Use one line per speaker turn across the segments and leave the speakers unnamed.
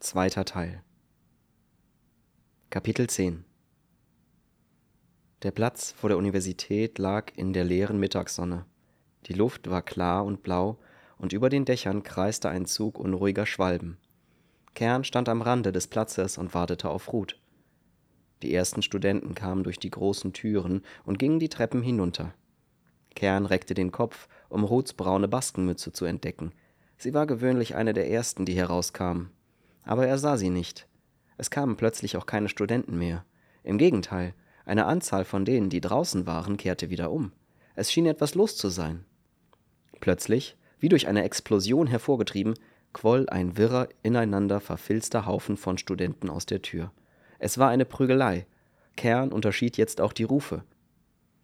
Zweiter Teil. Kapitel 10 Der Platz vor der Universität lag in der leeren Mittagssonne. Die Luft war klar und blau, und über den Dächern kreiste ein Zug unruhiger Schwalben. Kern stand am Rande des Platzes und wartete auf Ruth. Die ersten Studenten kamen durch die großen Türen und gingen die Treppen hinunter. Kern reckte den Kopf, um Ruths braune Baskenmütze zu entdecken. Sie war gewöhnlich eine der ersten, die herauskamen aber er sah sie nicht. Es kamen plötzlich auch keine Studenten mehr. Im Gegenteil, eine Anzahl von denen, die draußen waren, kehrte wieder um. Es schien etwas los zu sein. Plötzlich, wie durch eine Explosion hervorgetrieben, quoll ein wirrer, ineinander verfilzter Haufen von Studenten aus der Tür. Es war eine Prügelei. Kern unterschied jetzt auch die Rufe.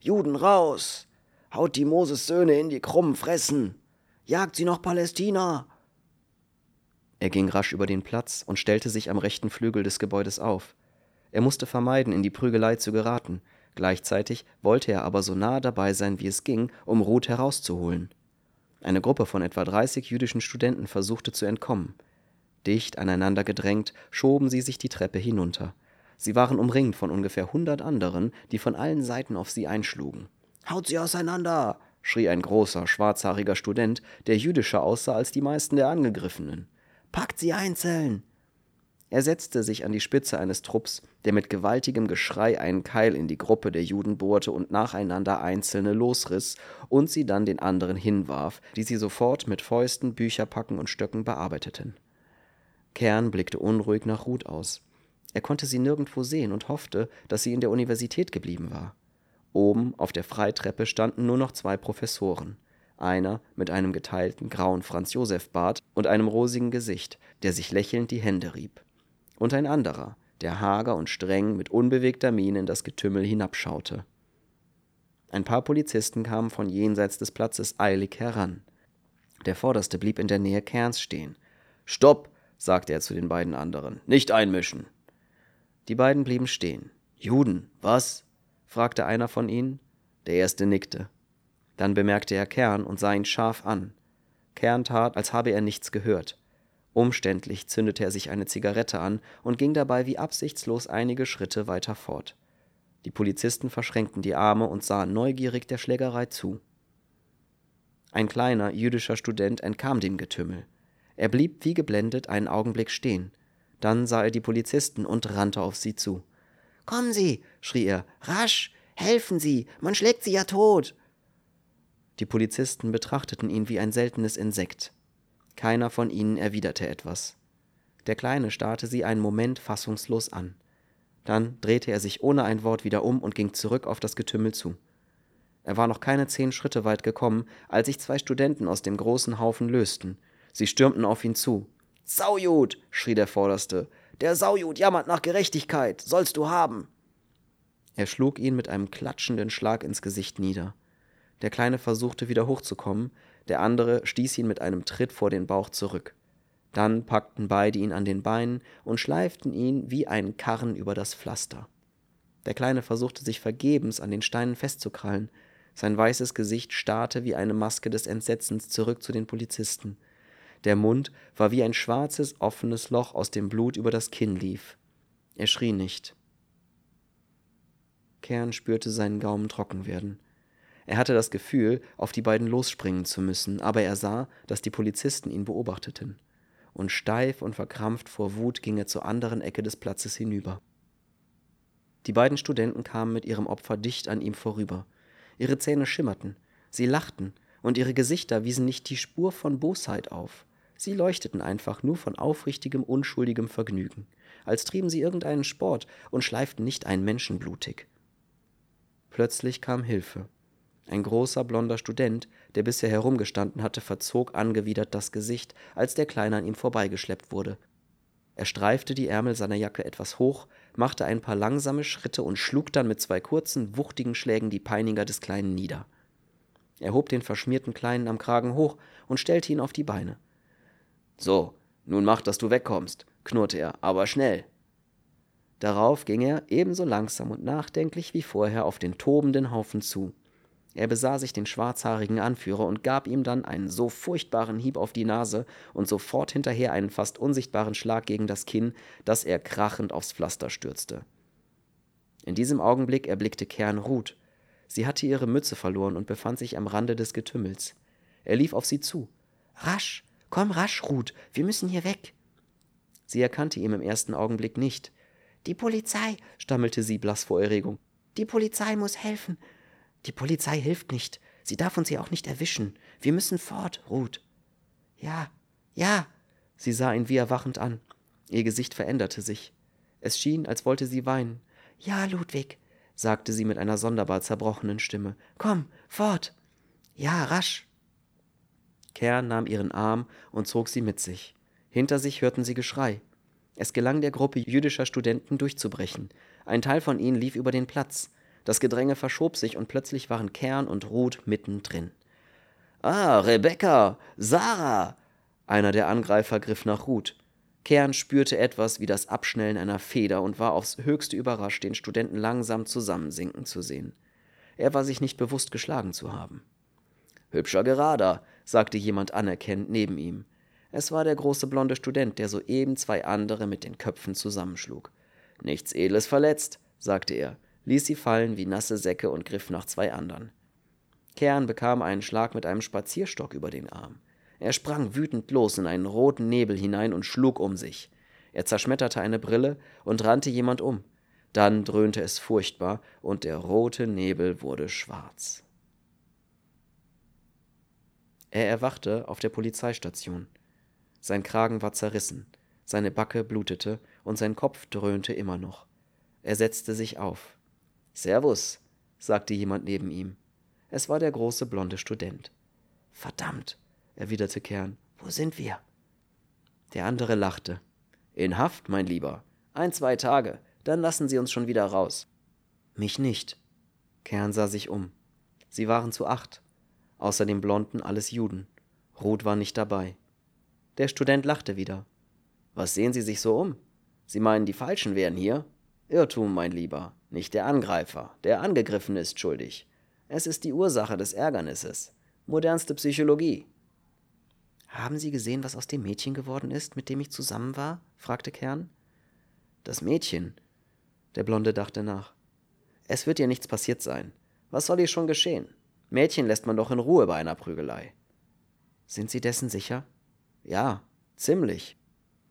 Juden raus! Haut die Moses Söhne in die krummen Fressen! Jagt sie noch Palästina!
Er ging rasch über den Platz und stellte sich am rechten Flügel des Gebäudes auf. Er musste vermeiden, in die Prügelei zu geraten, gleichzeitig wollte er aber so nahe dabei sein, wie es ging, um Ruth herauszuholen. Eine Gruppe von etwa 30 jüdischen Studenten versuchte zu entkommen. Dicht aneinander gedrängt, schoben sie sich die Treppe hinunter. Sie waren umringt von ungefähr hundert anderen, die von allen Seiten auf sie einschlugen.
Haut sie auseinander!
schrie ein großer, schwarzhaariger Student, der jüdischer aussah als die meisten der Angegriffenen.
Packt sie einzeln!
Er setzte sich an die Spitze eines Trupps, der mit gewaltigem Geschrei einen Keil in die Gruppe der Juden bohrte und nacheinander einzelne losriss und sie dann den anderen hinwarf, die sie sofort mit Fäusten, Bücherpacken und Stöcken bearbeiteten. Kern blickte unruhig nach Ruth aus. Er konnte sie nirgendwo sehen und hoffte, dass sie in der Universität geblieben war. Oben auf der Freitreppe standen nur noch zwei Professoren einer mit einem geteilten grauen Franz-Josef-Bart und einem rosigen Gesicht, der sich lächelnd die Hände rieb, und ein anderer, der hager und streng mit unbewegter Miene in das Getümmel hinabschaute. Ein paar Polizisten kamen von jenseits des Platzes eilig heran. Der Vorderste blieb in der Nähe Kerns stehen. Stopp, sagte er zu den beiden anderen, nicht einmischen. Die beiden blieben stehen. Juden, was? fragte einer von ihnen. Der erste nickte. Dann bemerkte er Kern und sah ihn scharf an. Kern tat, als habe er nichts gehört. Umständlich zündete er sich eine Zigarette an und ging dabei wie absichtslos einige Schritte weiter fort. Die Polizisten verschränkten die Arme und sahen neugierig der Schlägerei zu. Ein kleiner jüdischer Student entkam dem Getümmel. Er blieb wie geblendet einen Augenblick stehen. Dann sah er die Polizisten und rannte auf sie zu.
Kommen Sie, schrie er, rasch, helfen Sie, man schlägt Sie ja tot.
Die Polizisten betrachteten ihn wie ein seltenes Insekt. Keiner von ihnen erwiderte etwas. Der Kleine starrte sie einen Moment fassungslos an. Dann drehte er sich ohne ein Wort wieder um und ging zurück auf das Getümmel zu. Er war noch keine zehn Schritte weit gekommen, als sich zwei Studenten aus dem großen Haufen lösten. Sie stürmten auf ihn zu.
Saujud! schrie der Vorderste. Der Saujud jammert nach Gerechtigkeit. Sollst du haben!
Er schlug ihn mit einem klatschenden Schlag ins Gesicht nieder. Der Kleine versuchte wieder hochzukommen, der andere stieß ihn mit einem Tritt vor den Bauch zurück. Dann packten beide ihn an den Beinen und schleiften ihn wie einen Karren über das Pflaster. Der Kleine versuchte sich vergebens an den Steinen festzukrallen. Sein weißes Gesicht starrte wie eine Maske des Entsetzens zurück zu den Polizisten. Der Mund war wie ein schwarzes, offenes Loch, aus dem Blut über das Kinn lief. Er schrie nicht. Kern spürte seinen Gaumen trocken werden. Er hatte das Gefühl, auf die beiden losspringen zu müssen, aber er sah, dass die Polizisten ihn beobachteten. Und steif und verkrampft vor Wut ging er zur anderen Ecke des Platzes hinüber. Die beiden Studenten kamen mit ihrem Opfer dicht an ihm vorüber. Ihre Zähne schimmerten, sie lachten, und ihre Gesichter wiesen nicht die Spur von Bosheit auf. Sie leuchteten einfach nur von aufrichtigem, unschuldigem Vergnügen, als trieben sie irgendeinen Sport und schleiften nicht einen Menschen blutig. Plötzlich kam Hilfe. Ein großer blonder Student, der bisher herumgestanden hatte, verzog angewidert das Gesicht, als der Kleine an ihm vorbeigeschleppt wurde. Er streifte die Ärmel seiner Jacke etwas hoch, machte ein paar langsame Schritte und schlug dann mit zwei kurzen, wuchtigen Schlägen die Peiniger des Kleinen nieder. Er hob den verschmierten Kleinen am Kragen hoch und stellte ihn auf die Beine. So, nun mach, dass du wegkommst, knurrte er, aber schnell. Darauf ging er ebenso langsam und nachdenklich wie vorher auf den tobenden Haufen zu. Er besah sich den schwarzhaarigen Anführer und gab ihm dann einen so furchtbaren Hieb auf die Nase und sofort hinterher einen fast unsichtbaren Schlag gegen das Kinn, dass er krachend aufs Pflaster stürzte. In diesem Augenblick erblickte Kern Ruth. Sie hatte ihre Mütze verloren und befand sich am Rande des Getümmels. Er lief auf sie zu. Rasch, komm rasch, Ruth, wir müssen hier weg. Sie erkannte ihn im ersten Augenblick nicht. Die Polizei, stammelte sie blass vor Erregung. Die Polizei muss helfen. Die Polizei hilft nicht. Sie darf uns hier auch nicht erwischen. Wir müssen fort, Ruth. Ja, ja. Sie sah ihn wie erwachend an. Ihr Gesicht veränderte sich. Es schien, als wollte sie weinen. Ja, Ludwig, sagte sie mit einer sonderbar zerbrochenen Stimme. Komm, fort. Ja, rasch. Kern nahm ihren Arm und zog sie mit sich. Hinter sich hörten sie Geschrei. Es gelang der Gruppe jüdischer Studenten durchzubrechen. Ein Teil von ihnen lief über den Platz. Das Gedränge verschob sich und plötzlich waren Kern und Ruth mittendrin. Ah, Rebecca, Sarah! Einer der Angreifer griff nach Ruth. Kern spürte etwas wie das Abschnellen einer Feder und war aufs höchste überrascht, den Studenten langsam zusammensinken zu sehen. Er war sich nicht bewusst, geschlagen zu haben. Hübscher Gerader, sagte jemand anerkennend neben ihm. Es war der große blonde Student, der soeben zwei andere mit den Köpfen zusammenschlug. Nichts Edles verletzt, sagte er ließ sie fallen wie nasse Säcke und griff nach zwei anderen. Kern bekam einen Schlag mit einem Spazierstock über den Arm. Er sprang wütend los in einen roten Nebel hinein und schlug um sich. Er zerschmetterte eine Brille und rannte jemand um. Dann dröhnte es furchtbar und der rote Nebel wurde schwarz. Er erwachte auf der Polizeistation. Sein Kragen war zerrissen, seine Backe blutete und sein Kopf dröhnte immer noch. Er setzte sich auf. Servus, sagte jemand neben ihm. Es war der große blonde Student. Verdammt, erwiderte Kern, wo sind wir? Der andere lachte. In Haft, mein Lieber. Ein, zwei Tage, dann lassen Sie uns schon wieder raus. Mich nicht. Kern sah sich um. Sie waren zu acht. Außer dem Blonden alles Juden. Ruth war nicht dabei. Der Student lachte wieder. Was sehen Sie sich so um? Sie meinen, die Falschen wären hier? Irrtum, mein Lieber. Nicht der Angreifer. Der Angegriffene ist schuldig. Es ist die Ursache des Ärgernisses. Modernste Psychologie. Haben Sie gesehen, was aus dem Mädchen geworden ist, mit dem ich zusammen war? fragte Kern. Das Mädchen. Der Blonde dachte nach. Es wird ihr nichts passiert sein. Was soll ihr schon geschehen? Mädchen lässt man doch in Ruhe bei einer Prügelei. Sind Sie dessen sicher? Ja, ziemlich.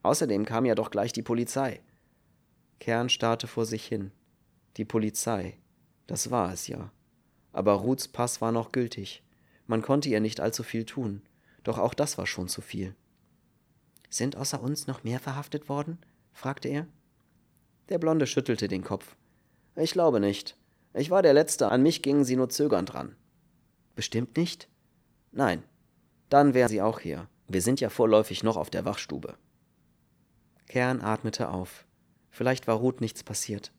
Außerdem kam ja doch gleich die Polizei. Kern starrte vor sich hin. Die Polizei. Das war es ja. Aber Ruths Pass war noch gültig. Man konnte ihr nicht allzu viel tun. Doch auch das war schon zu viel. Sind außer uns noch mehr verhaftet worden? fragte er. Der Blonde schüttelte den Kopf. Ich glaube nicht. Ich war der Letzte, an mich gingen sie nur zögernd ran. Bestimmt nicht? Nein. Dann wären sie auch hier. Wir sind ja vorläufig noch auf der Wachstube. Kern atmete auf. Vielleicht war Ruth nichts passiert.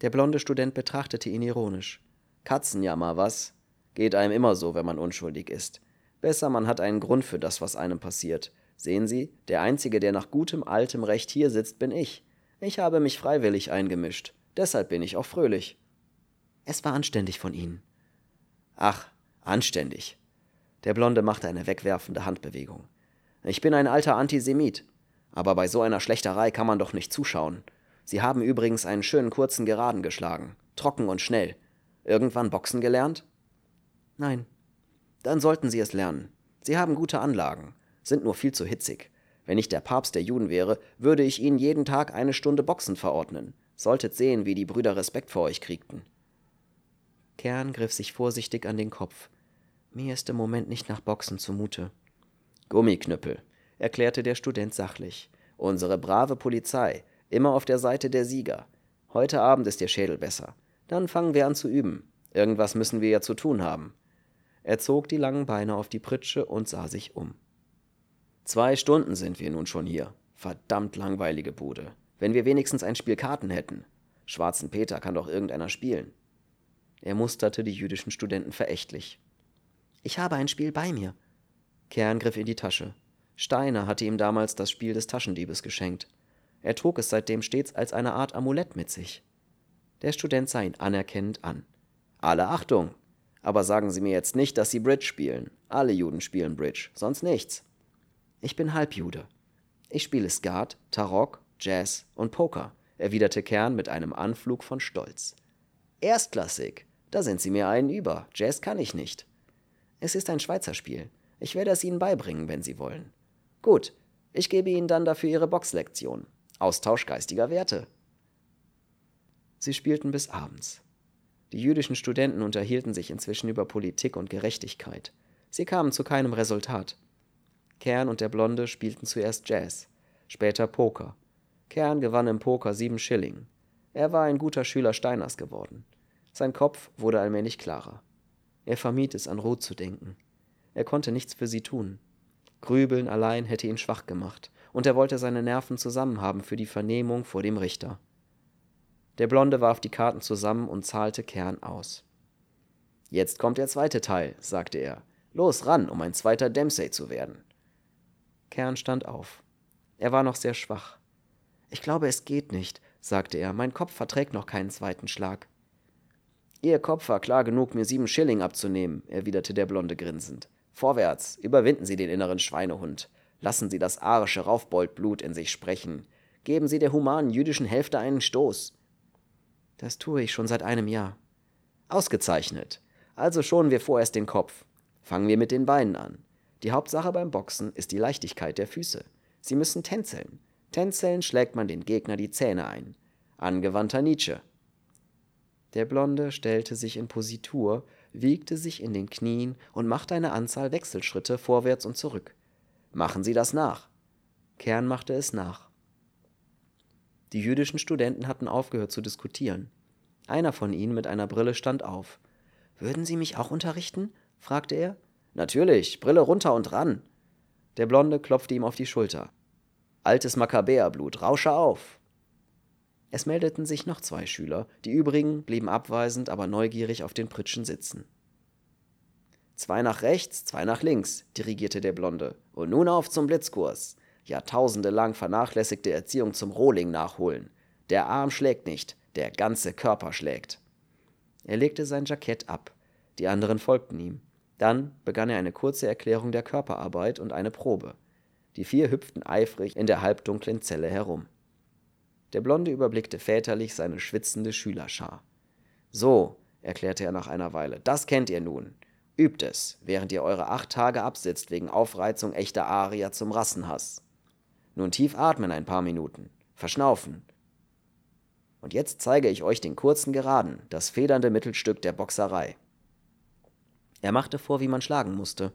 Der blonde Student betrachtete ihn ironisch. Katzenjammer, was? Geht einem immer so, wenn man unschuldig ist. Besser, man hat einen Grund für das, was einem passiert. Sehen Sie, der Einzige, der nach gutem altem Recht hier sitzt, bin ich. Ich habe mich freiwillig eingemischt. Deshalb bin ich auch fröhlich. Es war anständig von Ihnen. Ach, anständig. Der Blonde machte eine wegwerfende Handbewegung. Ich bin ein alter Antisemit. Aber bei so einer Schlechtereie kann man doch nicht zuschauen. Sie haben übrigens einen schönen kurzen Geraden geschlagen. Trocken und schnell. Irgendwann Boxen gelernt? Nein. Dann sollten Sie es lernen. Sie haben gute Anlagen, sind nur viel zu hitzig. Wenn ich der Papst der Juden wäre, würde ich Ihnen jeden Tag eine Stunde Boxen verordnen. Solltet sehen, wie die Brüder Respekt vor euch kriegten. Kern griff sich vorsichtig an den Kopf. Mir ist im Moment nicht nach Boxen zumute. Gummiknüppel, erklärte der Student sachlich. Unsere brave Polizei Immer auf der Seite der Sieger. Heute Abend ist der Schädel besser. Dann fangen wir an zu üben. Irgendwas müssen wir ja zu tun haben. Er zog die langen Beine auf die Pritsche und sah sich um. Zwei Stunden sind wir nun schon hier. Verdammt langweilige Bude. Wenn wir wenigstens ein Spiel Karten hätten. Schwarzen Peter kann doch irgendeiner spielen. Er musterte die jüdischen Studenten verächtlich. Ich habe ein Spiel bei mir. Kern griff in die Tasche. Steiner hatte ihm damals das Spiel des Taschendiebes geschenkt. Er trug es seitdem stets als eine Art Amulett mit sich. Der Student sah ihn anerkennend an. Alle Achtung! Aber sagen Sie mir jetzt nicht, dass Sie Bridge spielen. Alle Juden spielen Bridge, sonst nichts.
Ich bin Halbjude. Ich spiele Skat, Tarok, Jazz und Poker,
erwiderte Kern mit einem Anflug von Stolz.
Erstklassig. Da sind Sie mir einen über. Jazz kann ich nicht.
Es ist ein Schweizer Spiel. Ich werde es Ihnen beibringen, wenn Sie wollen.
Gut, ich gebe Ihnen dann dafür Ihre Boxlektion. Austausch geistiger Werte.
Sie spielten bis abends. Die jüdischen Studenten unterhielten sich inzwischen über Politik und Gerechtigkeit. Sie kamen zu keinem Resultat. Kern und der Blonde spielten zuerst Jazz, später Poker. Kern gewann im Poker sieben Schilling. Er war ein guter Schüler Steiners geworden. Sein Kopf wurde allmählich klarer. Er vermied es, an Ruth zu denken. Er konnte nichts für sie tun. Grübeln allein hätte ihn schwach gemacht, und er wollte seine Nerven zusammenhaben für die Vernehmung vor dem Richter. Der Blonde warf die Karten zusammen und zahlte Kern aus.
Jetzt kommt der zweite Teil, sagte er. Los ran, um ein zweiter Dempsey zu werden.
Kern stand auf. Er war noch sehr schwach. Ich glaube, es geht nicht, sagte er. Mein Kopf verträgt noch keinen zweiten Schlag.
Ihr Kopf war klar genug, mir sieben Schilling abzunehmen, erwiderte der Blonde grinsend. Vorwärts, überwinden Sie den inneren Schweinehund. Lassen Sie das arische Raufboldblut in sich sprechen. Geben Sie der humanen jüdischen Hälfte einen Stoß.
Das tue ich schon seit einem Jahr.
Ausgezeichnet. Also schonen wir vorerst den Kopf. Fangen wir mit den Beinen an. Die Hauptsache beim Boxen ist die Leichtigkeit der Füße. Sie müssen tänzeln. Tänzeln schlägt man den Gegner die Zähne ein. Angewandter Nietzsche.
Der Blonde stellte sich in Positur, wiegte sich in den Knien und machte eine Anzahl Wechselschritte vorwärts und zurück.
Machen Sie das nach.
Kern machte es nach. Die jüdischen Studenten hatten aufgehört zu diskutieren. Einer von ihnen mit einer Brille stand auf.
Würden Sie mich auch unterrichten? fragte er.
Natürlich, Brille runter und ran. Der Blonde klopfte ihm auf die Schulter. Altes Makkabäerblut, rausche auf. Es meldeten sich noch zwei Schüler, die übrigen blieben abweisend, aber neugierig auf den Pritschen sitzen.
Zwei nach rechts, zwei nach links, dirigierte der Blonde. Und nun auf zum Blitzkurs. Jahrtausende lang vernachlässigte Erziehung zum Rohling nachholen. Der Arm schlägt nicht, der ganze Körper schlägt.
Er legte sein Jackett ab. Die anderen folgten ihm. Dann begann er eine kurze Erklärung der Körperarbeit und eine Probe. Die vier hüpften eifrig in der halbdunklen Zelle herum. Der Blonde überblickte väterlich seine schwitzende Schülerschar.
So, erklärte er nach einer Weile, das kennt ihr nun. Übt es, während ihr eure acht Tage absitzt wegen Aufreizung echter Arier zum Rassenhass. Nun tief atmen ein paar Minuten, verschnaufen. Und jetzt zeige ich euch den kurzen Geraden, das federnde Mittelstück der Boxerei.
Er machte vor, wie man schlagen musste.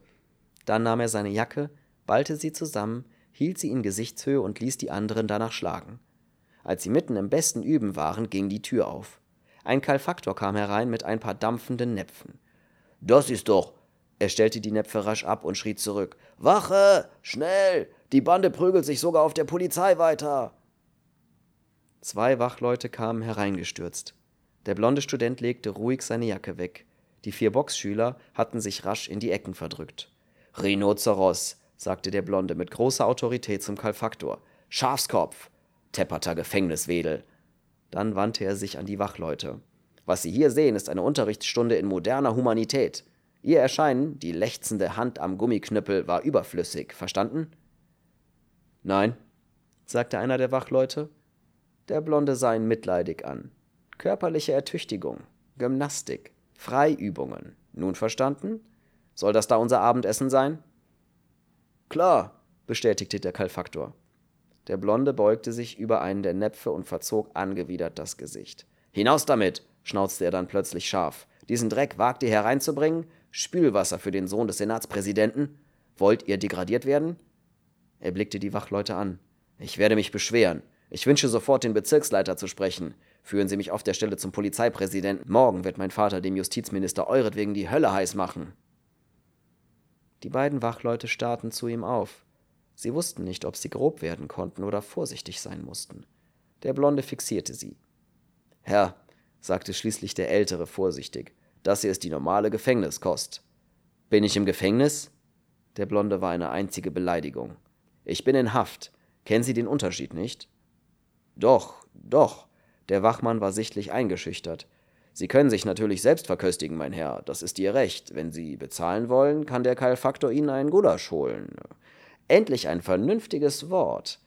Dann nahm er seine Jacke, ballte sie zusammen, hielt sie in Gesichtshöhe und ließ die anderen danach schlagen. Als sie mitten im besten Üben waren, ging die Tür auf. Ein Kalfaktor kam herein mit ein paar dampfenden Näpfen.
Das ist doch. Er stellte die Näpfe rasch ab und schrie zurück. Wache! Schnell! Die Bande prügelt sich sogar auf der Polizei weiter.
Zwei Wachleute kamen hereingestürzt. Der blonde Student legte ruhig seine Jacke weg. Die vier Boxschüler hatten sich rasch in die Ecken verdrückt.
Rhinoceros, sagte der Blonde mit großer Autorität zum Kalfaktor. Schafskopf, tepperter Gefängniswedel. Dann wandte er sich an die Wachleute. Was Sie hier sehen, ist eine Unterrichtsstunde in moderner Humanität. Ihr Erscheinen, die lechzende Hand am Gummiknüppel, war überflüssig, verstanden?
Nein, sagte einer der Wachleute. Der Blonde sah ihn mitleidig an. Körperliche Ertüchtigung, Gymnastik, Freiübungen. Nun verstanden? Soll das da unser Abendessen sein?
Klar, bestätigte der Kalfaktor.
Der Blonde beugte sich über einen der Näpfe und verzog angewidert das Gesicht.
Hinaus damit, schnauzte er dann plötzlich scharf. Diesen Dreck wagt ihr hereinzubringen? Spülwasser für den Sohn des Senatspräsidenten? Wollt ihr degradiert werden?
Er blickte die Wachleute an.
Ich werde mich beschweren. Ich wünsche sofort den Bezirksleiter zu sprechen. Führen Sie mich auf der Stelle zum Polizeipräsidenten. Morgen wird mein Vater dem Justizminister euretwegen die Hölle heiß machen.
Die beiden Wachleute starrten zu ihm auf. Sie wussten nicht, ob sie grob werden konnten oder vorsichtig sein mussten. Der Blonde fixierte sie.
Herr, sagte schließlich der Ältere vorsichtig, das hier ist die normale Gefängniskost. Bin ich im Gefängnis? Der Blonde war eine einzige Beleidigung. Ich bin in Haft. Kennen Sie den Unterschied nicht?
Doch, doch. Der Wachmann war sichtlich eingeschüchtert.
Sie können sich natürlich selbst verköstigen, mein Herr, das ist Ihr Recht. Wenn Sie bezahlen wollen, kann der Keilfaktor Ihnen einen Gulasch holen. Endlich ein vernünftiges Wort.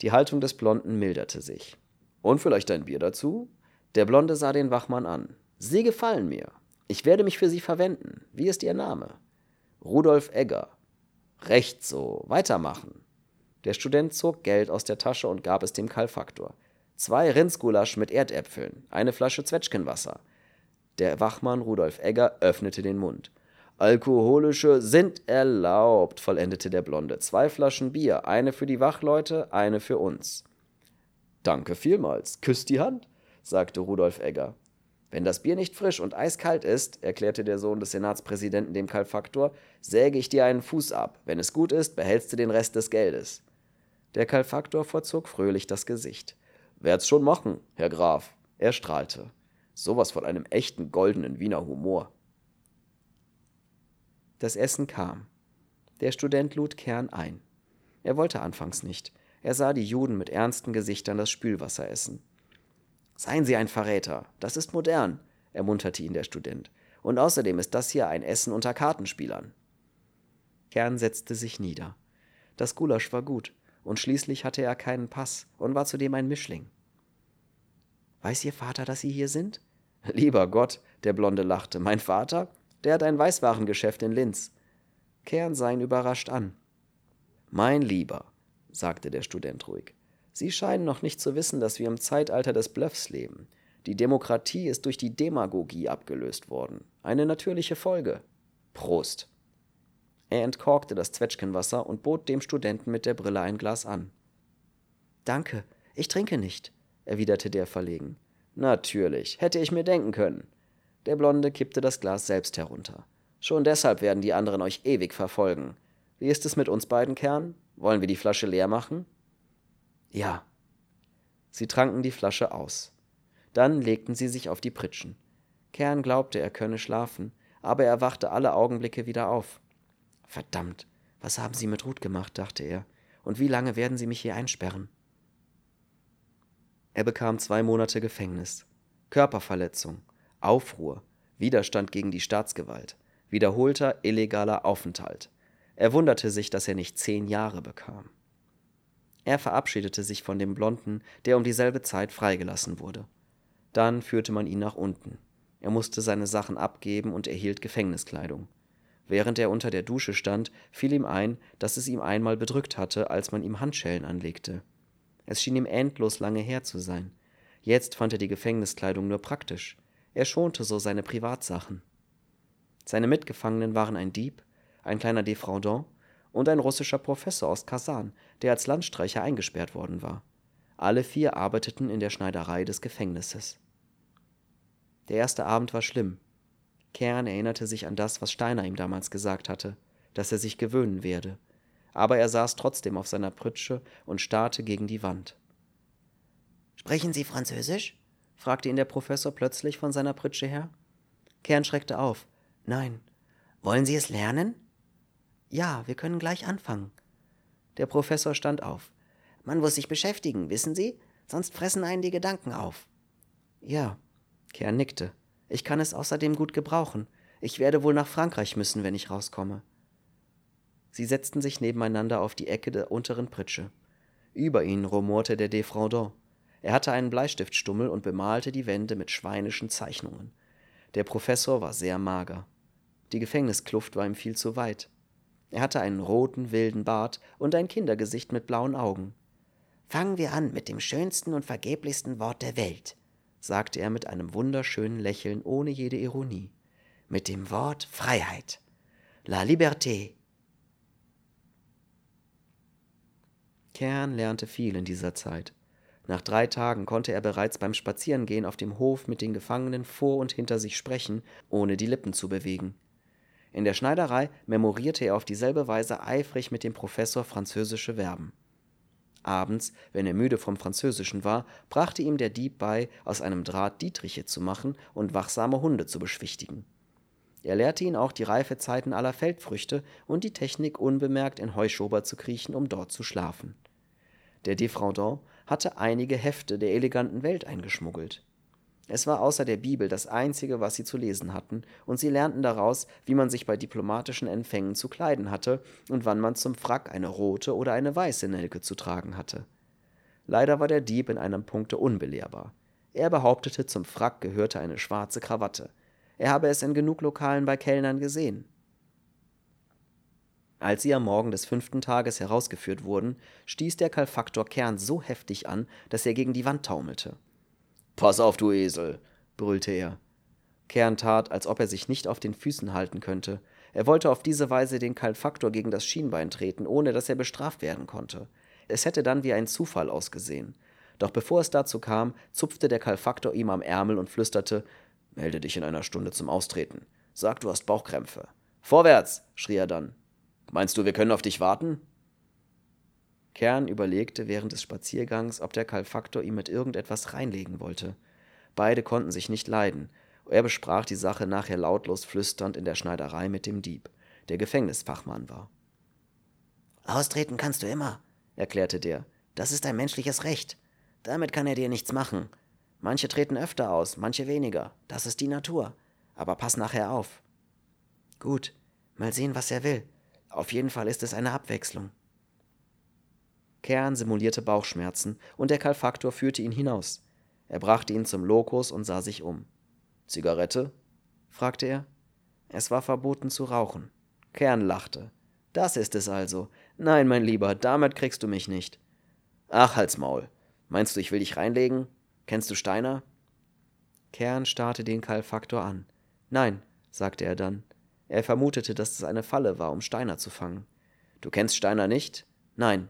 Die Haltung des Blonden milderte sich. Und vielleicht ein Bier dazu? Der Blonde sah den Wachmann an. Sie gefallen mir. Ich werde mich für Sie verwenden. Wie ist Ihr Name? Rudolf Egger. Recht so. Weitermachen. Der Student zog Geld aus der Tasche und gab es dem Kalfaktor. Zwei Rindsgulasch mit Erdäpfeln, eine Flasche Zwetschgenwasser. Der Wachmann Rudolf Egger öffnete den Mund. Alkoholische sind erlaubt, vollendete der Blonde. Zwei Flaschen Bier, eine für die Wachleute, eine für uns. Danke vielmals. Küsst die Hand, sagte Rudolf Egger. Wenn das Bier nicht frisch und eiskalt ist, erklärte der Sohn des Senatspräsidenten dem Kalfaktor, säge ich dir einen Fuß ab. Wenn es gut ist, behältst du den Rest des Geldes. Der Kalfaktor verzog fröhlich das Gesicht. Werd's schon machen, Herr Graf. Er strahlte. Sowas von einem echten goldenen Wiener Humor.
Das Essen kam. Der Student lud Kern ein. Er wollte anfangs nicht. Er sah die Juden mit ernsten Gesichtern das Spülwasser essen. Seien Sie ein Verräter, das ist modern, ermunterte ihn der Student. Und außerdem ist das hier ein Essen unter Kartenspielern. Kern setzte sich nieder. Das Gulasch war gut, und schließlich hatte er keinen Pass und war zudem ein Mischling. Weiß Ihr Vater, dass Sie hier sind?
Lieber Gott, der Blonde lachte. Mein Vater? Der hat ein Weißwarengeschäft in Linz.
Kern sah ihn überrascht an.
Mein Lieber, sagte der Student ruhig, Sie scheinen noch nicht zu wissen, dass wir im Zeitalter des Bluffs leben. Die Demokratie ist durch die Demagogie abgelöst worden. Eine natürliche Folge. Prost.
Er entkorkte das Zwetschgenwasser und bot dem Studenten mit der Brille ein Glas an. Danke, ich trinke nicht, erwiderte der verlegen.
Natürlich, hätte ich mir denken können. Der Blonde kippte das Glas selbst herunter. Schon deshalb werden die anderen euch ewig verfolgen. Wie ist es mit uns beiden, Kern? Wollen wir die Flasche leer machen?
Ja. Sie tranken die Flasche aus. Dann legten sie sich auf die Pritschen. Kern glaubte, er könne schlafen, aber er wachte alle Augenblicke wieder auf. Verdammt, was haben Sie mit Ruth gemacht, dachte er, und wie lange werden Sie mich hier einsperren? Er bekam zwei Monate Gefängnis. Körperverletzung, Aufruhr, Widerstand gegen die Staatsgewalt, wiederholter illegaler Aufenthalt. Er wunderte sich, dass er nicht zehn Jahre bekam. Er verabschiedete sich von dem Blonden, der um dieselbe Zeit freigelassen wurde. Dann führte man ihn nach unten. Er musste seine Sachen abgeben und erhielt Gefängniskleidung. Während er unter der Dusche stand, fiel ihm ein, dass es ihm einmal bedrückt hatte, als man ihm Handschellen anlegte. Es schien ihm endlos lange her zu sein. Jetzt fand er die Gefängniskleidung nur praktisch. Er schonte so seine Privatsachen. Seine Mitgefangenen waren ein Dieb, ein kleiner Defraudant und ein russischer Professor aus Kasan, der als Landstreicher eingesperrt worden war. Alle vier arbeiteten in der Schneiderei des Gefängnisses. Der erste Abend war schlimm. Kern erinnerte sich an das, was Steiner ihm damals gesagt hatte, dass er sich gewöhnen werde, aber er saß trotzdem auf seiner Pritsche und starrte gegen die Wand.
Sprechen Sie Französisch?
Fragte ihn der Professor plötzlich von seiner Pritsche her. Kern schreckte auf. Nein.
Wollen Sie es lernen?
Ja, wir können gleich anfangen. Der Professor stand auf.
Man muss sich beschäftigen, wissen Sie? Sonst fressen einen die Gedanken auf.
Ja, Kern nickte. Ich kann es außerdem gut gebrauchen. Ich werde wohl nach Frankreich müssen, wenn ich rauskomme. Sie setzten sich nebeneinander auf die Ecke der unteren Pritsche. Über ihnen rumorte der Defraudant. Er hatte einen Bleistiftstummel und bemalte die Wände mit schweinischen Zeichnungen. Der Professor war sehr mager. Die Gefängniskluft war ihm viel zu weit. Er hatte einen roten, wilden Bart und ein Kindergesicht mit blauen Augen.
Fangen wir an mit dem schönsten und vergeblichsten Wort der Welt, sagte er mit einem wunderschönen Lächeln ohne jede Ironie. Mit dem Wort Freiheit. La liberté.
Kern lernte viel in dieser Zeit. Nach drei Tagen konnte er bereits beim Spazierengehen auf dem Hof mit den Gefangenen vor und hinter sich sprechen, ohne die Lippen zu bewegen. In der Schneiderei memorierte er auf dieselbe Weise eifrig mit dem Professor französische Verben. Abends, wenn er müde vom Französischen war, brachte ihm der Dieb bei, aus einem Draht Dietriche zu machen und wachsame Hunde zu beschwichtigen. Er lehrte ihn auch die Reifezeiten aller Feldfrüchte und die Technik, unbemerkt in Heuschober zu kriechen, um dort zu schlafen. Der Defraudant hatte einige Hefte der eleganten Welt eingeschmuggelt. Es war außer der Bibel das einzige, was sie zu lesen hatten, und sie lernten daraus, wie man sich bei diplomatischen Empfängen zu kleiden hatte und wann man zum Frack eine rote oder eine weiße Nelke zu tragen hatte. Leider war der Dieb in einem Punkte unbelehrbar. Er behauptete, zum Frack gehörte eine schwarze Krawatte. Er habe es in genug Lokalen bei Kellnern gesehen. Als sie am Morgen des fünften Tages herausgeführt wurden, stieß der Kalfaktor Kern so heftig an, dass er gegen die Wand taumelte.
Pass auf, du Esel, brüllte er.
Kern tat, als ob er sich nicht auf den Füßen halten könnte. Er wollte auf diese Weise den Kalfaktor gegen das Schienbein treten, ohne dass er bestraft werden konnte. Es hätte dann wie ein Zufall ausgesehen. Doch bevor es dazu kam, zupfte der Kalfaktor ihm am Ärmel und flüsterte: Melde dich in einer Stunde zum Austreten. Sag, du hast Bauchkrämpfe. Vorwärts! schrie er dann.
Meinst du, wir können auf dich warten?
Kern überlegte während des Spaziergangs, ob der Kalfaktor ihm mit irgendetwas reinlegen wollte. Beide konnten sich nicht leiden. Er besprach die Sache nachher lautlos flüsternd in der Schneiderei mit dem Dieb, der Gefängnisfachmann war.
Austreten kannst du immer, erklärte der. Das ist ein menschliches Recht. Damit kann er dir nichts machen. Manche treten öfter aus, manche weniger. Das ist die Natur. Aber pass nachher auf. Gut, mal sehen, was er will. Auf jeden Fall ist es eine Abwechslung.
Kern simulierte Bauchschmerzen und der Kalfaktor führte ihn hinaus. Er brachte ihn zum Lokus und sah sich um. Zigarette? fragte er. Es war verboten zu rauchen. Kern lachte. Das ist es also. Nein, mein Lieber, damit kriegst du mich nicht. Ach, halt's Maul. Meinst du, ich will dich reinlegen? Kennst du Steiner? Kern starrte den Kalfaktor an. Nein, sagte er dann. Er vermutete, dass es eine Falle war, um Steiner zu fangen. Du kennst Steiner nicht? Nein,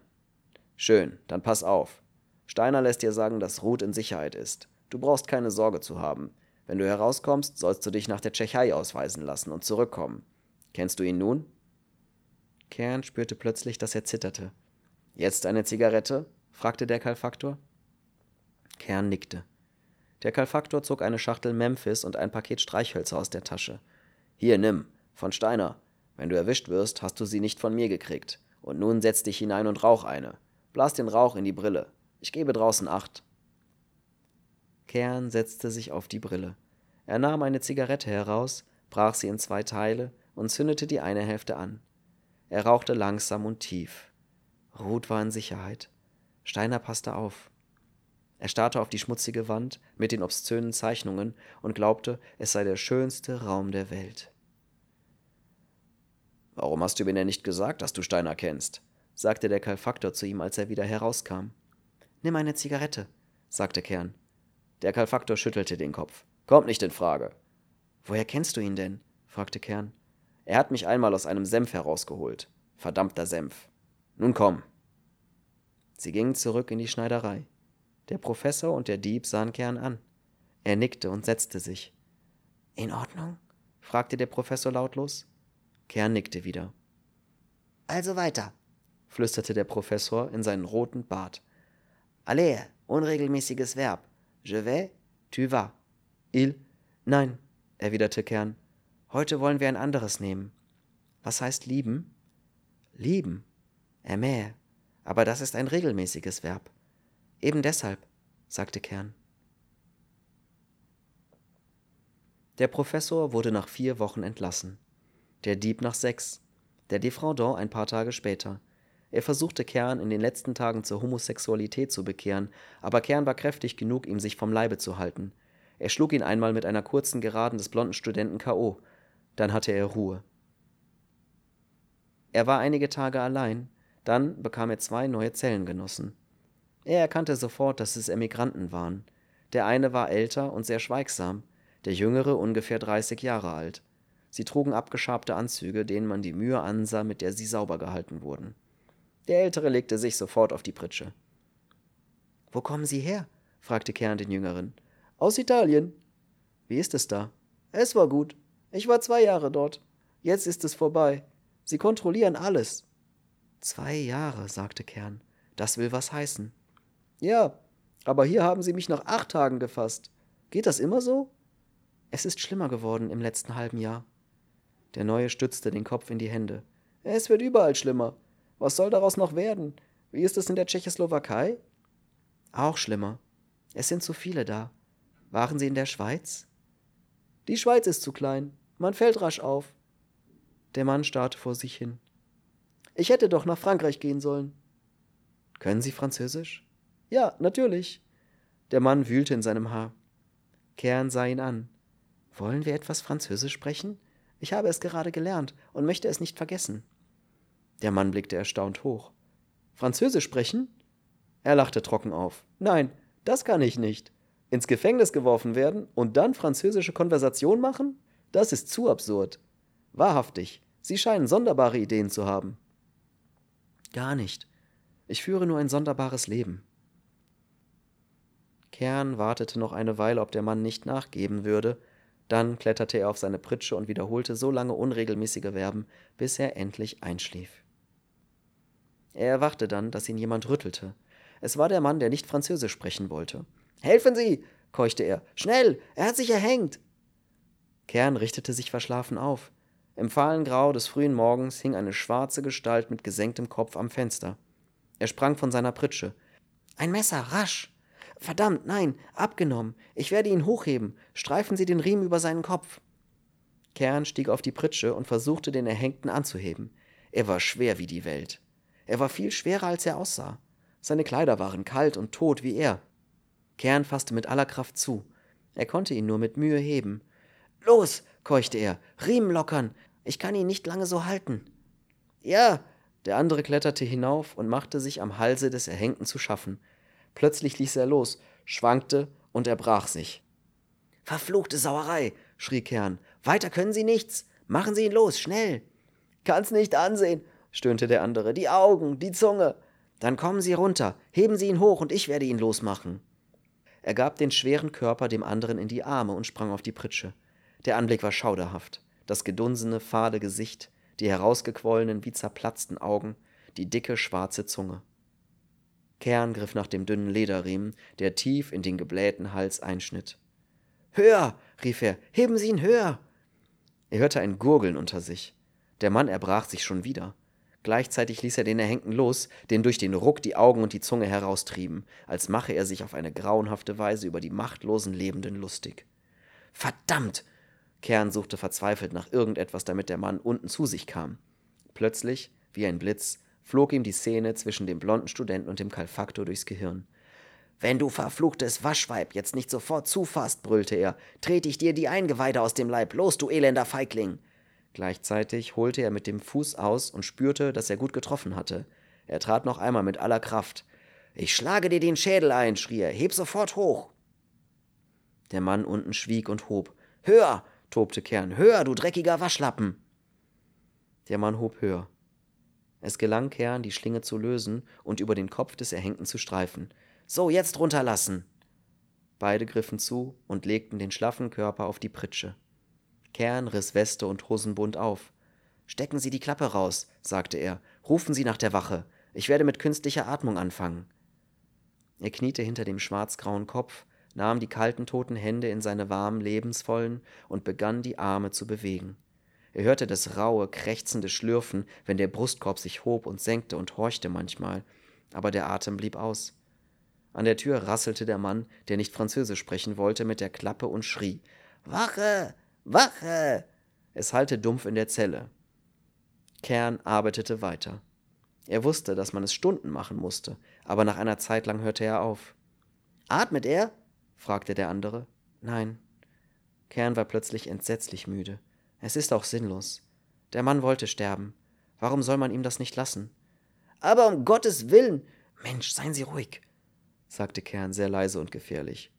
Schön, dann pass auf. Steiner lässt dir sagen, dass Ruth in Sicherheit ist. Du brauchst keine Sorge zu haben. Wenn du herauskommst, sollst du dich nach der Tschechei ausweisen lassen und zurückkommen. Kennst du ihn nun? Kern spürte plötzlich, dass er zitterte. Jetzt eine Zigarette? fragte der Kalfaktor. Kern nickte. Der Kalfaktor zog eine Schachtel Memphis und ein Paket Streichhölzer aus der Tasche. Hier, nimm, von Steiner. Wenn du erwischt wirst, hast du sie nicht von mir gekriegt. Und nun setz dich hinein und rauch eine. Blas den Rauch in die Brille. Ich gebe draußen acht. Kern setzte sich auf die Brille. Er nahm eine Zigarette heraus, brach sie in zwei Teile und zündete die eine Hälfte an. Er rauchte langsam und tief. Ruth war in Sicherheit. Steiner passte auf. Er starrte auf die schmutzige Wand mit den obszönen Zeichnungen und glaubte, es sei der schönste Raum der Welt.
Warum hast du mir denn nicht gesagt, dass du Steiner kennst? sagte der Kalfaktor zu ihm, als er wieder herauskam.
Nimm eine Zigarette, sagte Kern.
Der Kalfaktor schüttelte den Kopf. Kommt nicht in Frage.
Woher kennst du ihn denn? fragte Kern.
Er hat mich einmal aus einem Senf herausgeholt. Verdammter Senf. Nun komm.
Sie gingen zurück in die Schneiderei. Der Professor und der Dieb sahen Kern an. Er nickte und setzte sich.
In Ordnung?
fragte der Professor lautlos. Kern nickte wieder.
Also weiter,
flüsterte der Professor in seinen roten Bart.
Aller, unregelmäßiges Verb. Je vais, tu vas.
Il, nein, erwiderte Kern. Heute wollen wir ein anderes nehmen. Was heißt lieben? Lieben. Aimer. Aber das ist ein regelmäßiges Verb. Eben deshalb, sagte Kern. Der Professor wurde nach vier Wochen entlassen. Der Dieb nach sechs. Der Defraudant ein paar Tage später. Er versuchte Kern in den letzten Tagen zur Homosexualität zu bekehren, aber Kern war kräftig genug, ihm sich vom Leibe zu halten. Er schlug ihn einmal mit einer kurzen Geraden des blonden Studenten K.O. Dann hatte er Ruhe. Er war einige Tage allein, dann bekam er zwei neue Zellengenossen. Er erkannte sofort, dass es Emigranten waren. Der eine war älter und sehr schweigsam, der jüngere ungefähr 30 Jahre alt. Sie trugen abgeschabte Anzüge, denen man die Mühe ansah, mit der sie sauber gehalten wurden. Der Ältere legte sich sofort auf die Pritsche. Wo kommen Sie her? fragte Kern den Jüngeren. Aus Italien. Wie ist es da? Es war gut. Ich war zwei Jahre dort. Jetzt ist es vorbei. Sie kontrollieren alles. Zwei Jahre, sagte Kern. Das will was heißen. Ja, aber hier haben Sie mich nach acht Tagen gefasst. Geht das immer so? Es ist schlimmer geworden im letzten halben Jahr. Der Neue stützte den Kopf in die Hände. Es wird überall schlimmer. Was soll daraus noch werden? Wie ist es in der Tschechoslowakei? Auch schlimmer. Es sind zu viele da. Waren Sie in der Schweiz? Die Schweiz ist zu klein. Man fällt rasch auf. Der Mann starrte vor sich hin. Ich hätte doch nach Frankreich gehen sollen. Können Sie Französisch? Ja, natürlich. Der Mann wühlte in seinem Haar. Kern sah ihn an. Wollen wir etwas Französisch sprechen? Ich habe es gerade gelernt und möchte es nicht vergessen. Der Mann blickte erstaunt hoch. Französisch sprechen? Er lachte trocken auf. Nein, das kann ich nicht. Ins Gefängnis geworfen werden und dann französische Konversation machen? Das ist zu absurd. Wahrhaftig, Sie scheinen sonderbare Ideen zu haben. Gar nicht. Ich führe nur ein sonderbares Leben. Kern wartete noch eine Weile, ob der Mann nicht nachgeben würde, dann kletterte er auf seine Pritsche und wiederholte so lange unregelmäßige Verben, bis er endlich einschlief. Er erwachte dann, dass ihn jemand rüttelte. Es war der Mann, der nicht Französisch sprechen wollte. Helfen Sie! keuchte er. Schnell! Er hat sich erhängt! Kern richtete sich verschlafen auf. Im fahlen Grau des frühen Morgens hing eine schwarze Gestalt mit gesenktem Kopf am Fenster. Er sprang von seiner Pritsche. Ein Messer, rasch! Verdammt, nein, abgenommen. Ich werde ihn hochheben. Streifen Sie den Riemen über seinen Kopf. Kern stieg auf die Pritsche und versuchte, den Erhängten anzuheben. Er war schwer wie die Welt. Er war viel schwerer, als er aussah. Seine Kleider waren kalt und tot wie er. Kern fasste mit aller Kraft zu. Er konnte ihn nur mit Mühe heben. Los, keuchte er, Riemen lockern. Ich kann ihn nicht lange so halten. Ja, der andere kletterte hinauf und machte sich am Halse des Erhängten zu schaffen. Plötzlich ließ er los, schwankte und erbrach sich. Verfluchte Sauerei, schrie Kern. Weiter können Sie nichts. Machen Sie ihn los, schnell. Kann's nicht ansehen, stöhnte der andere. Die Augen, die Zunge. Dann kommen Sie runter, heben Sie ihn hoch und ich werde ihn losmachen. Er gab den schweren Körper dem anderen in die Arme und sprang auf die Pritsche. Der Anblick war schauderhaft. Das gedunsene, fade Gesicht, die herausgequollenen, wie zerplatzten Augen, die dicke, schwarze Zunge. Kern griff nach dem dünnen Lederriemen, der tief in den geblähten Hals einschnitt. Höher! rief er. Heben Sie ihn höher! Er hörte ein Gurgeln unter sich. Der Mann erbrach sich schon wieder. Gleichzeitig ließ er den Erhängten los, den durch den Ruck die Augen und die Zunge heraustrieben, als mache er sich auf eine grauenhafte Weise über die machtlosen Lebenden lustig. Verdammt! Kern suchte verzweifelt nach irgendetwas, damit der Mann unten zu sich kam. Plötzlich, wie ein Blitz, flog ihm die Szene zwischen dem blonden Studenten und dem Kalfaktor durchs Gehirn. Wenn du verfluchtes Waschweib jetzt nicht sofort zufasst, brüllte er, trete ich dir die Eingeweide aus dem Leib. Los, du elender Feigling! Gleichzeitig holte er mit dem Fuß aus und spürte, dass er gut getroffen hatte. Er trat noch einmal mit aller Kraft. Ich schlage dir den Schädel ein, schrie er. Heb sofort hoch! Der Mann unten schwieg und hob. Höher! tobte Kern. Höher, du dreckiger Waschlappen! Der Mann hob höher. Es gelang Kern, die Schlinge zu lösen und über den Kopf des Erhängten zu streifen. So, jetzt runterlassen! Beide griffen zu und legten den schlaffen Körper auf die Pritsche. Kern riss Weste und Hosenbund auf. Stecken Sie die Klappe raus, sagte er. Rufen Sie nach der Wache. Ich werde mit künstlicher Atmung anfangen. Er kniete hinter dem schwarzgrauen Kopf, nahm die kalten toten Hände in seine warmen, lebensvollen und begann die Arme zu bewegen. Er hörte das raue, krächzende Schlürfen, wenn der Brustkorb sich hob und senkte und horchte manchmal, aber der Atem blieb aus. An der Tür rasselte der Mann, der nicht Französisch sprechen wollte, mit der Klappe und schrie Wache. Wache. Es hallte dumpf in der Zelle. Kern arbeitete weiter. Er wusste, dass man es Stunden machen musste, aber nach einer Zeit lang hörte er auf. Atmet er? fragte der andere. Nein. Kern war plötzlich entsetzlich müde. Es ist auch sinnlos. Der Mann wollte sterben. Warum soll man ihm das nicht lassen? Aber um Gottes Willen. Mensch, seien Sie ruhig, sagte Kern sehr leise und gefährlich.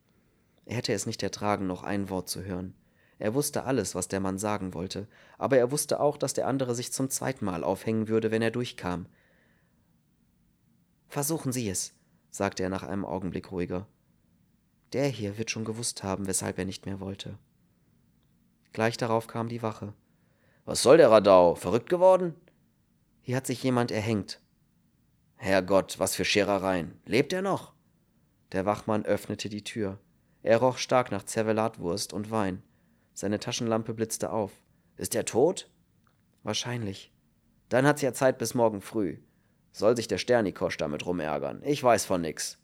Er hätte es nicht ertragen, noch ein Wort zu hören. Er wusste alles, was der Mann sagen wollte, aber er wusste auch, dass der andere sich zum zweiten Mal aufhängen würde, wenn er durchkam. Versuchen Sie es, sagte er nach einem Augenblick ruhiger. Der hier wird schon gewusst haben, weshalb er nicht mehr wollte. Gleich darauf kam die Wache. Was soll der Radau? Verrückt geworden? Hier hat sich jemand erhängt. Herrgott, was für Scherereien. Lebt er noch? Der Wachmann öffnete die Tür. Er roch stark nach Zervelatwurst und Wein. Seine Taschenlampe blitzte auf. Ist er tot? Wahrscheinlich. Dann hat's ja Zeit bis morgen früh. Soll sich der Sternikosch damit rumärgern. Ich weiß von nix.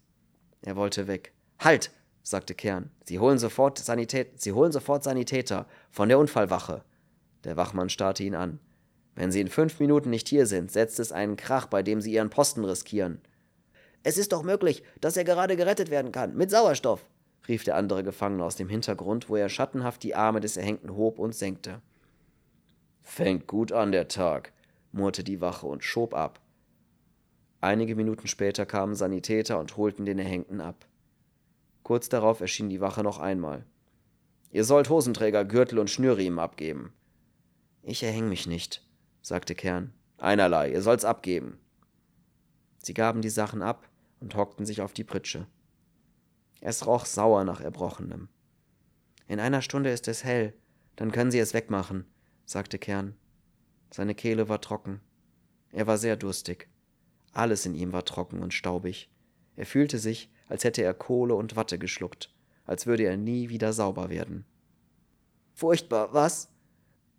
Er wollte weg. Halt!
Sagte Kern. Sie holen sofort Sanität, Sie holen sofort Sanitäter von der Unfallwache. Der Wachmann starrte ihn an. Wenn Sie in fünf Minuten nicht hier sind, setzt es einen Krach, bei dem Sie Ihren Posten riskieren.
Es ist doch möglich, dass er gerade gerettet werden kann, mit Sauerstoff, rief der andere Gefangene aus dem Hintergrund, wo er schattenhaft die Arme des Erhängten hob und senkte.
Fängt gut an der Tag, murrte die Wache und schob ab. Einige Minuten später kamen Sanitäter und holten den Erhängten ab. Kurz darauf erschien die Wache noch einmal. Ihr sollt Hosenträger, Gürtel und Schnürriemen abgeben.
Ich erhäng mich nicht, sagte Kern.
Einerlei, ihr sollt's abgeben.
Sie gaben die Sachen ab und hockten sich auf die Pritsche. Es roch sauer nach Erbrochenem. In einer Stunde ist es hell, dann können Sie es wegmachen, sagte Kern. Seine Kehle war trocken. Er war sehr durstig. Alles in ihm war trocken und staubig. Er fühlte sich, als hätte er Kohle und Watte geschluckt, als würde er nie wieder sauber werden.
Furchtbar, was?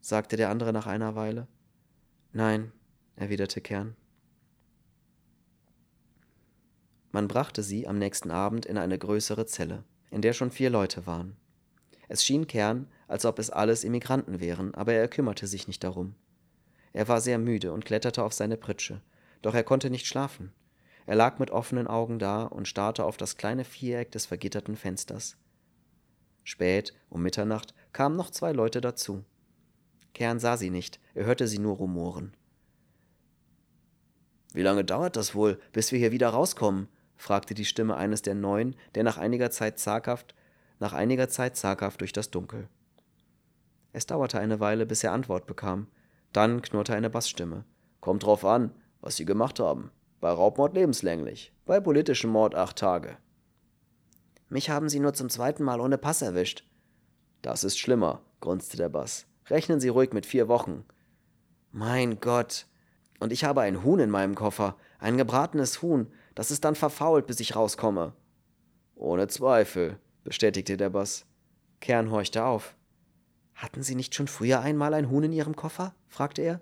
sagte der andere nach einer Weile. Nein, erwiderte Kern. Man brachte sie am nächsten Abend in eine größere Zelle, in der schon vier Leute waren. Es schien Kern, als ob es alles Immigranten wären, aber er kümmerte sich nicht darum. Er war sehr müde und kletterte auf seine Pritsche, doch er konnte nicht schlafen. Er lag mit offenen Augen da und starrte auf das kleine Viereck des vergitterten Fensters. Spät, um Mitternacht, kamen noch zwei Leute dazu. Kern sah sie nicht, er hörte sie nur rumoren.
Wie lange dauert das wohl, bis wir hier wieder rauskommen? fragte die Stimme eines der Neuen, der nach einiger Zeit zaghaft, nach einiger Zeit zaghaft durch das Dunkel.
Es dauerte eine Weile, bis er Antwort bekam. Dann knurrte eine Bassstimme.
Kommt drauf an, was Sie gemacht haben. Bei Raubmord lebenslänglich, bei politischem Mord acht Tage.
Mich haben Sie nur zum zweiten Mal ohne Pass erwischt.
Das ist schlimmer, grunzte der Bass. Rechnen Sie ruhig mit vier Wochen.
Mein Gott. Und ich habe ein Huhn in meinem Koffer, ein gebratenes Huhn, das ist dann verfault, bis ich rauskomme.
Ohne Zweifel, bestätigte der Bass.
Kern horchte auf. Hatten Sie nicht schon früher einmal ein Huhn in Ihrem Koffer? fragte er.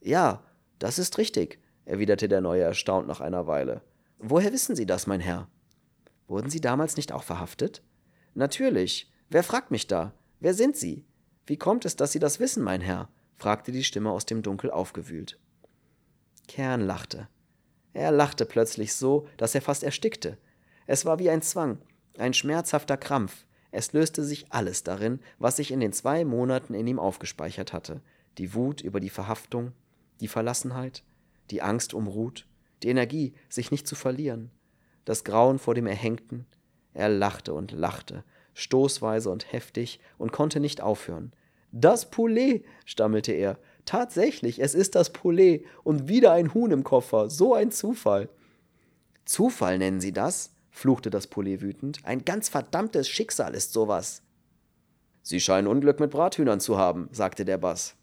Ja, das ist richtig, erwiderte der Neue erstaunt nach einer Weile.
Woher wissen Sie das, mein Herr? Wurden Sie damals nicht auch verhaftet?
Natürlich. Wer fragt mich da? Wer sind Sie?
Wie kommt es, dass Sie das wissen, mein Herr? fragte die Stimme aus dem Dunkel aufgewühlt. Kern lachte. Er lachte plötzlich so, dass er fast erstickte. Es war wie ein Zwang, ein schmerzhafter Krampf. Es löste sich alles darin, was sich in den zwei Monaten in ihm aufgespeichert hatte. Die Wut über die Verhaftung, die Verlassenheit, die Angst um Ruth, die Energie, sich nicht zu verlieren, das Grauen vor dem Erhängten. Er lachte und lachte, stoßweise und heftig, und konnte nicht aufhören. Das Poulet, stammelte er, Tatsächlich, es ist das Poulet und wieder ein Huhn im Koffer. So ein Zufall. Zufall nennen Sie das? fluchte das Poulet wütend. Ein ganz verdammtes Schicksal ist sowas.
Sie scheinen Unglück mit Brathühnern zu haben, sagte der Bass.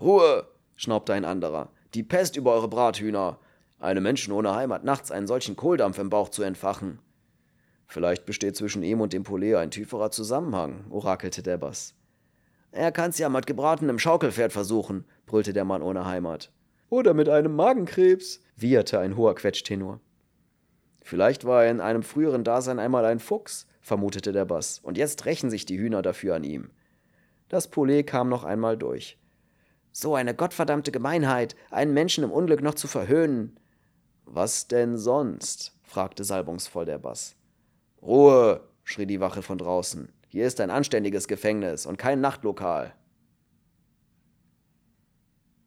Ruhe, schnaubte ein anderer. Die Pest über eure Brathühner. Einem Menschen ohne Heimat nachts einen solchen Kohldampf im Bauch zu entfachen. Vielleicht besteht zwischen ihm und dem Poulet ein tieferer Zusammenhang, orakelte der Bass.
Er kann's ja mit gebratenem Schaukelpferd versuchen, brüllte der Mann ohne Heimat.
Oder mit einem Magenkrebs, wieherte ein hoher Quetschtenor.
Vielleicht war er in einem früheren Dasein einmal ein Fuchs, vermutete der Bass, und jetzt rächen sich die Hühner dafür an ihm.
Das Poulet kam noch einmal durch.
So eine gottverdammte Gemeinheit, einen Menschen im Unglück noch zu verhöhnen.
Was denn sonst? fragte salbungsvoll der Bass. Ruhe, schrie die Wache von draußen. Hier ist ein anständiges Gefängnis und kein Nachtlokal.